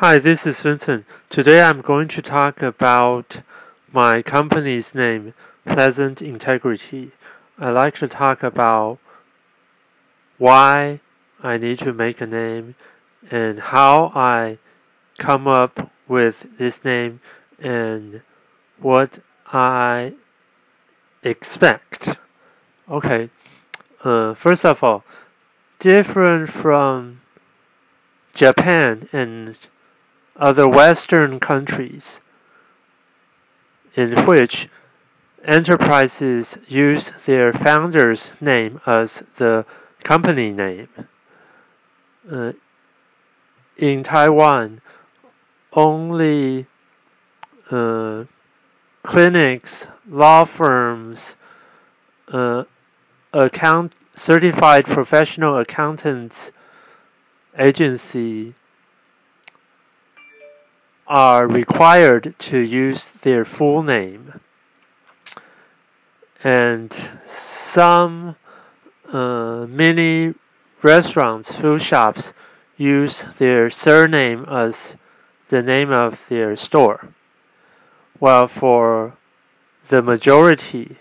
Hi, this is Vincent. Today I'm going to talk about my company's name, Pleasant Integrity. I like to talk about why I need to make a name and how I come up with this name and what I expect. Okay, uh, first of all, different from Japan and other Western countries in which enterprises use their founder's name as the company name. Uh, in Taiwan, only uh, clinics, law firms, uh, account certified professional accountants agency are required to use their full name. And some uh, many restaurants, food shops use their surname as the name of their store. While for the majority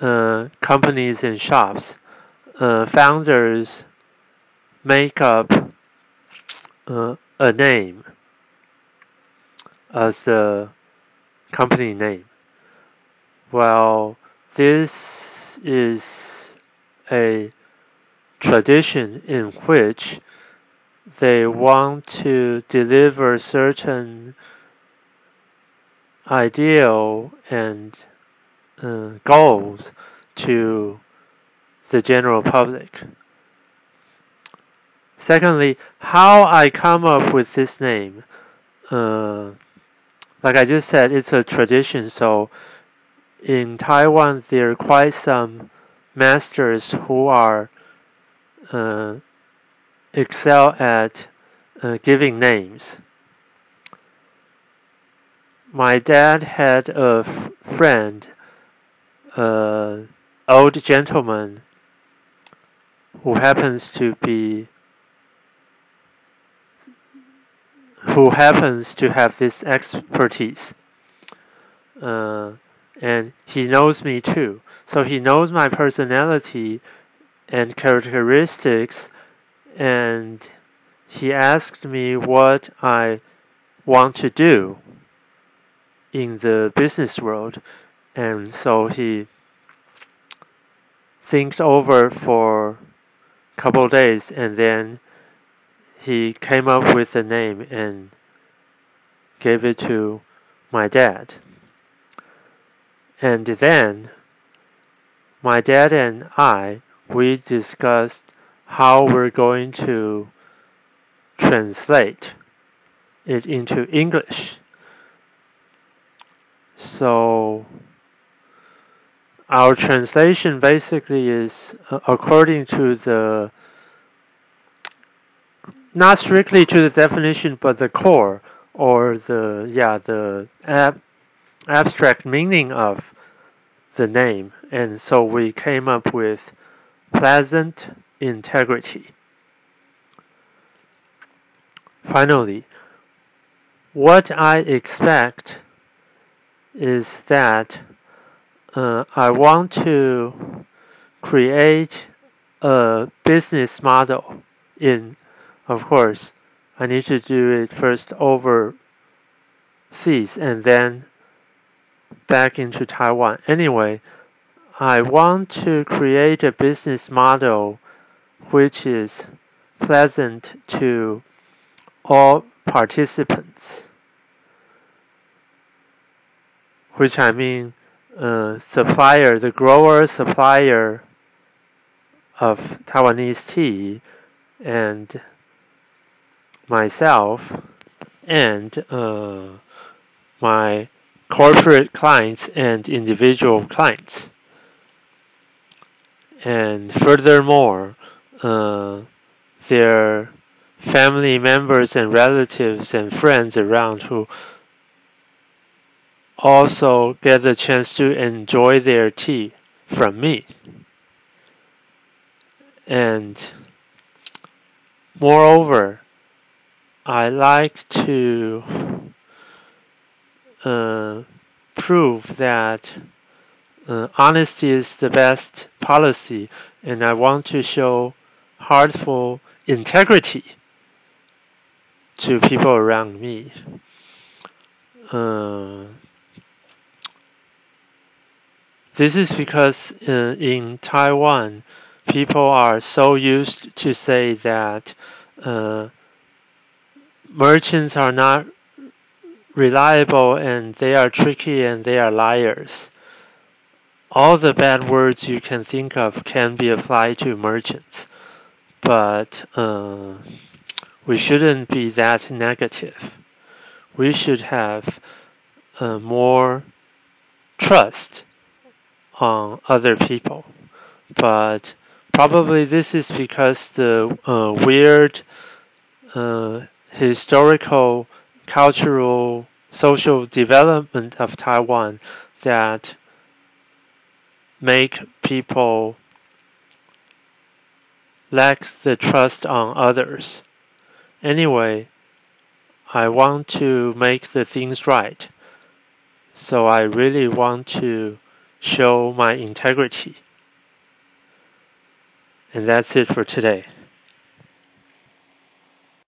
uh, companies and shops, uh, founders make up uh, a name as the company name. Well, this is a tradition in which they want to deliver certain ideal and uh, goals to the general public. Secondly, how I come up with this name. Uh, like I just said, it's a tradition. So in Taiwan, there are quite some masters who are uh, excel at uh, giving names. My dad had a friend, an old gentleman, who happens to be who happens to have this expertise. Uh, and he knows me too. So he knows my personality and characteristics, and he asked me what I want to do in the business world. And so he thinks over for a couple days and then he came up with a name and gave it to my dad. And then my dad and I we discussed how we're going to translate it into English. So our translation basically is uh, according to the not strictly to the definition, but the core or the yeah the ab abstract meaning of the name, and so we came up with pleasant integrity. Finally, what I expect is that uh, I want to create a business model in of course, I need to do it first overseas and then back into Taiwan. Anyway, I want to create a business model which is pleasant to all participants. Which I mean, uh, supplier, the grower supplier of Taiwanese tea, and myself and uh, my corporate clients and individual clients. And furthermore, uh, their family members and relatives and friends around who also get the chance to enjoy their tea from me. And moreover, I like to uh, prove that uh, honesty is the best policy, and I want to show heartful integrity to people around me. Uh, this is because uh, in Taiwan, people are so used to say that uh, merchants are not reliable and they are tricky and they are liars. All the bad words you can think of can be applied to merchants, but uh, we shouldn't be that negative. We should have uh, more trust on other people. But probably this is because the uh, weird uh, historical, cultural, social development of Taiwan that make people lack the trust on others. Anyway, I want to make the things right. So I really want to show my integrity. And that's it for today.